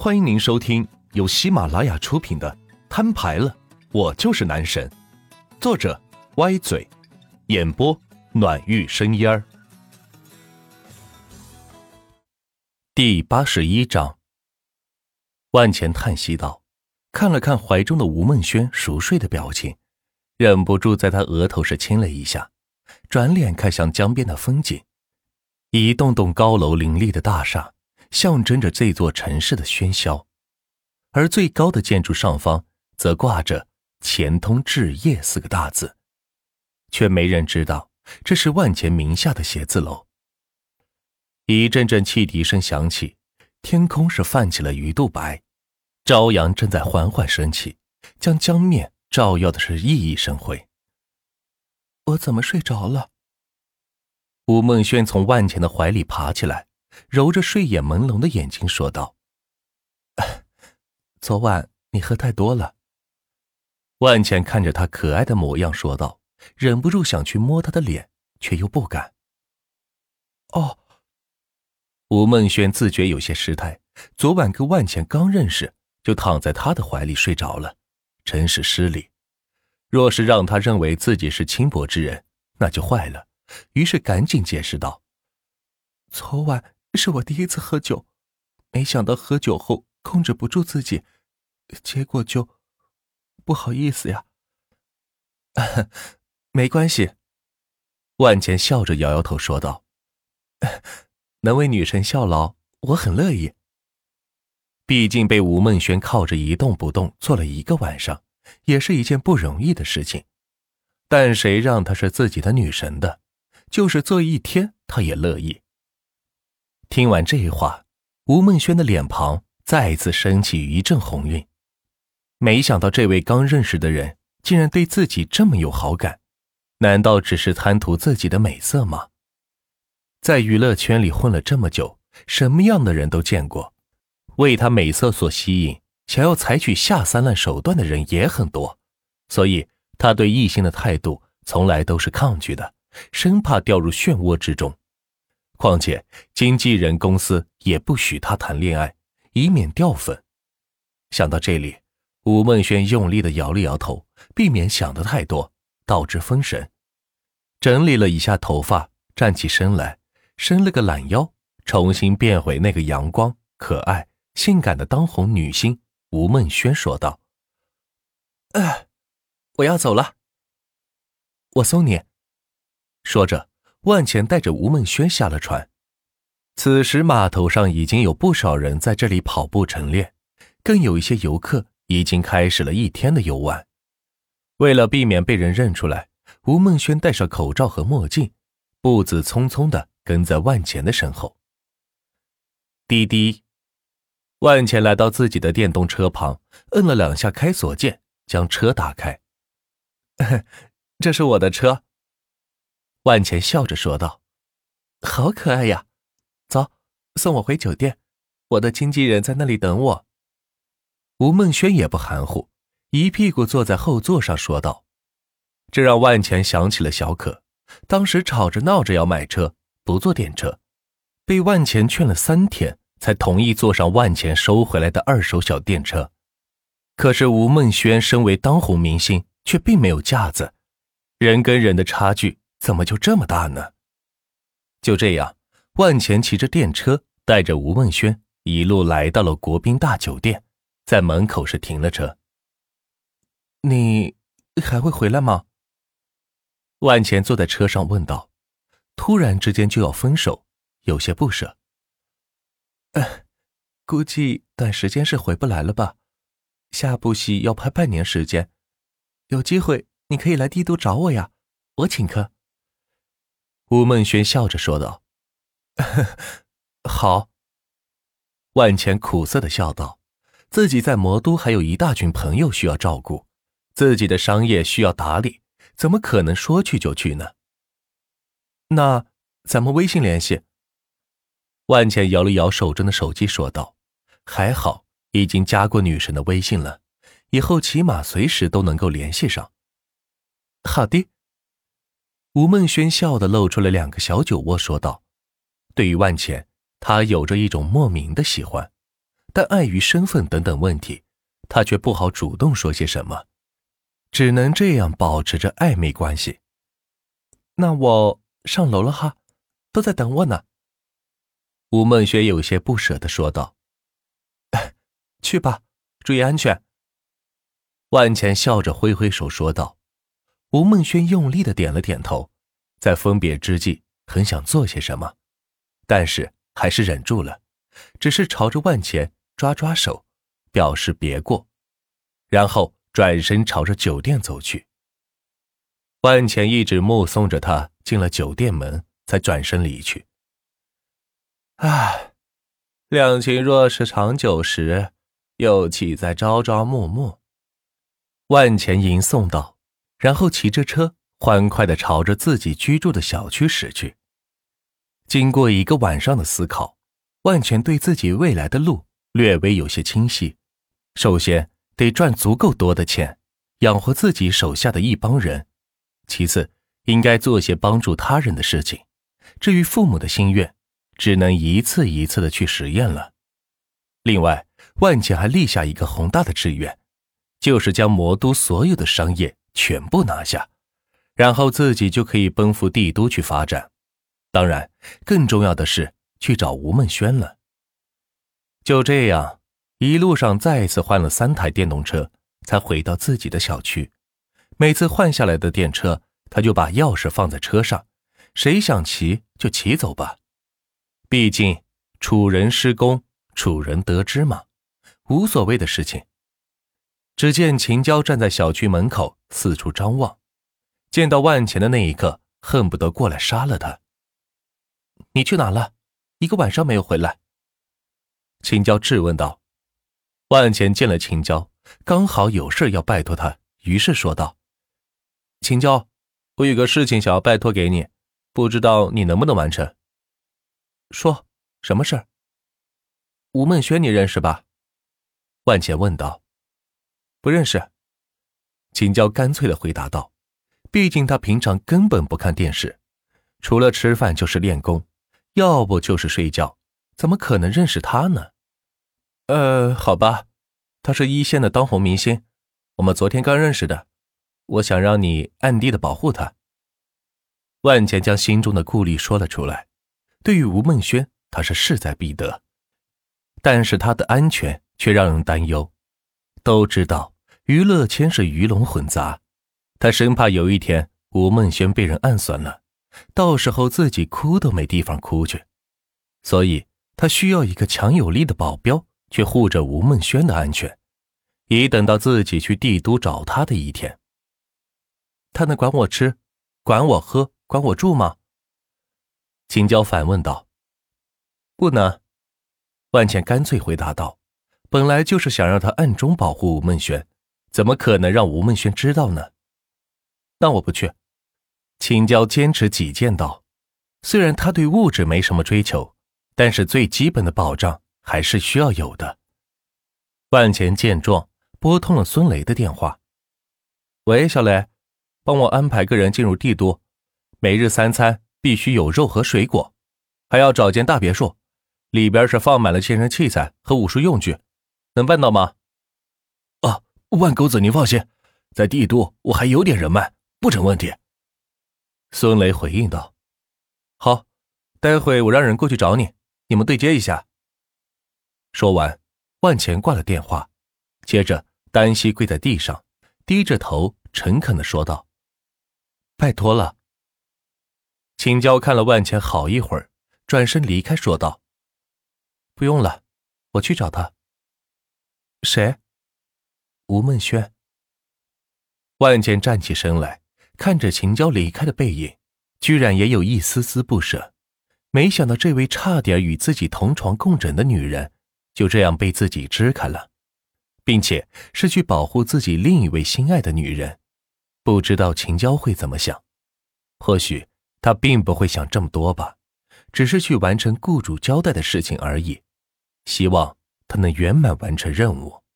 欢迎您收听由喜马拉雅出品的《摊牌了，我就是男神》，作者歪嘴，演播暖玉生烟儿。第八十一章，万钱叹息道：“看了看怀中的吴梦轩熟睡的表情，忍不住在他额头上亲了一下，转脸看向江边的风景，一栋栋高楼林立的大厦。”象征着这座城市的喧嚣，而最高的建筑上方则挂着“钱通置业”四个大字，却没人知道这是万钱名下的写字楼。一阵阵汽笛声响起，天空是泛起了鱼肚白，朝阳正在缓缓升起，将江面照耀的是熠熠生辉。我怎么睡着了？吴梦轩从万钱的怀里爬起来。揉着睡眼朦胧的眼睛说道：“昨晚你喝太多了。”万茜看着他可爱的模样说道，忍不住想去摸他的脸，却又不敢。哦，吴梦轩自觉有些失态，昨晚跟万茜刚认识，就躺在他的怀里睡着了，真是失礼。若是让他认为自己是轻薄之人，那就坏了。于是赶紧解释道：“昨晚……”是我第一次喝酒，没想到喝酒后控制不住自己，结果就不好意思呀。没关系，万钱笑着摇摇头说道：“ 能为女神效劳，我很乐意。毕竟被吴梦轩靠着一动不动坐了一个晚上，也是一件不容易的事情。但谁让她是自己的女神的，就是坐一天，他也乐意。”听完这话，吴梦轩的脸庞再次升起一阵红晕。没想到这位刚认识的人竟然对自己这么有好感，难道只是贪图自己的美色吗？在娱乐圈里混了这么久，什么样的人都见过，为他美色所吸引，想要采取下三滥手段的人也很多，所以他对异性的态度从来都是抗拒的，生怕掉入漩涡之中。况且，经纪人公司也不许他谈恋爱，以免掉粉。想到这里，吴梦轩用力的摇了摇头，避免想的太多，导致分神。整理了一下头发，站起身来，伸了个懒腰，重新变回那个阳光、可爱、性感的当红女星吴梦轩，说道：“哎，我要走了，我送你。”说着。万钱带着吴梦轩下了船，此时码头上已经有不少人在这里跑步晨练，更有一些游客已经开始了一天的游玩。为了避免被人认出来，吴梦轩戴上口罩和墨镜，步子匆匆的跟在万钱的身后。滴滴，万钱来到自己的电动车旁，摁了两下开锁键，将车打开。这是我的车。万钱笑着说道：“好可爱呀，走，送我回酒店，我的经纪人在那里等我。”吴梦轩也不含糊，一屁股坐在后座上说道：“这让万钱想起了小可，当时吵着闹着要买车，不坐电车，被万钱劝了三天，才同意坐上万钱收回来的二手小电车。可是吴梦轩身为当红明星，却并没有架子，人跟人的差距。”怎么就这么大呢？就这样，万钱骑着电车，带着吴梦轩一路来到了国宾大酒店，在门口是停了车。你还会回来吗？万钱坐在车上问道。突然之间就要分手，有些不舍。哎，估计短时间是回不来了吧？下部戏要拍半年时间，有机会你可以来帝都找我呀，我请客。吴梦轩笑着说道：“ 好。”万钱苦涩的笑道：“自己在魔都还有一大群朋友需要照顾，自己的商业需要打理，怎么可能说去就去呢？”那咱们微信联系。万钱摇了摇手中的手机说道：“还好，已经加过女神的微信了，以后起码随时都能够联系上。”好的。吴梦轩笑的露出了两个小酒窝，说道：“对于万钱，他有着一种莫名的喜欢，但碍于身份等等问题，他却不好主动说些什么，只能这样保持着暧昧关系。那我上楼了哈，都在等我呢。吴梦轩有些不舍的说道：“去吧，注意安全。”万钱笑着挥挥手说道。吴梦轩用力的点了点头，在分别之际，很想做些什么，但是还是忍住了，只是朝着万钱抓抓手，表示别过，然后转身朝着酒店走去。万钱一直目送着他进了酒店门，才转身离去。唉，两情若是长久时，又岂在朝朝暮暮？万钱吟诵道。然后骑着车欢快的朝着自己居住的小区驶去。经过一个晚上的思考，万全对自己未来的路略微有些清晰。首先得赚足够多的钱，养活自己手下的一帮人；其次，应该做些帮助他人的事情。至于父母的心愿，只能一次一次的去实验了。另外，万茜还立下一个宏大的志愿，就是将魔都所有的商业。全部拿下，然后自己就可以奔赴帝都去发展。当然，更重要的是去找吴梦轩了。就这样，一路上再次换了三台电动车，才回到自己的小区。每次换下来的电车，他就把钥匙放在车上，谁想骑就骑走吧。毕竟楚人施工，楚人得知嘛，无所谓的事情。只见秦娇站在小区门口，四处张望，见到万钱的那一刻，恨不得过来杀了他。你去哪了？一个晚上没有回来。秦娇质问道。万钱见了秦娇，刚好有事要拜托他，于是说道：“秦娇，我有个事情想要拜托给你，不知道你能不能完成。”说什么事儿？吴梦轩，你认识吧？万钱问道。不认识，秦娇干脆的回答道：“毕竟他平常根本不看电视，除了吃饭就是练功，要不就是睡觉，怎么可能认识他呢？”呃，好吧，他是一线的当红明星，我们昨天刚认识的，我想让你暗地的保护他。万钱将心中的顾虑说了出来，对于吴梦轩，他是势在必得，但是他的安全却让人担忧。都知道娱乐圈是鱼龙混杂，他生怕有一天吴梦轩被人暗算了，到时候自己哭都没地方哭去，所以他需要一个强有力的保镖去护着吴梦轩的安全，以等到自己去帝都找他的一天。他能管我吃，管我喝，管我住吗？秦娇反问道。不能，万茜干脆回答道。本来就是想让他暗中保护吴梦轩，怎么可能让吴梦轩知道呢？那我不去。青椒坚持己见道：“虽然他对物质没什么追求，但是最基本的保障还是需要有的。”万钱见状，拨通了孙雷的电话：“喂，小雷，帮我安排个人进入帝都，每日三餐必须有肉和水果，还要找间大别墅，里边是放满了健身器材和武术用具。”能办到吗？啊，万狗子，您放心，在帝都我还有点人脉，不成问题。孙雷回应道：“好，待会我让人过去找你，你们对接一下。”说完，万钱挂了电话，接着单膝跪在地上，低着头诚恳的说道：“拜托了。”青椒看了万钱好一会儿，转身离开，说道：“不用了，我去找他。”谁？吴梦轩。万茜站起身来，看着秦娇离开的背影，居然也有一丝丝不舍。没想到这位差点与自己同床共枕的女人，就这样被自己支开了，并且是去保护自己另一位心爱的女人。不知道秦娇会怎么想？或许她并不会想这么多吧，只是去完成雇主交代的事情而已。希望。他能圆满完成任务。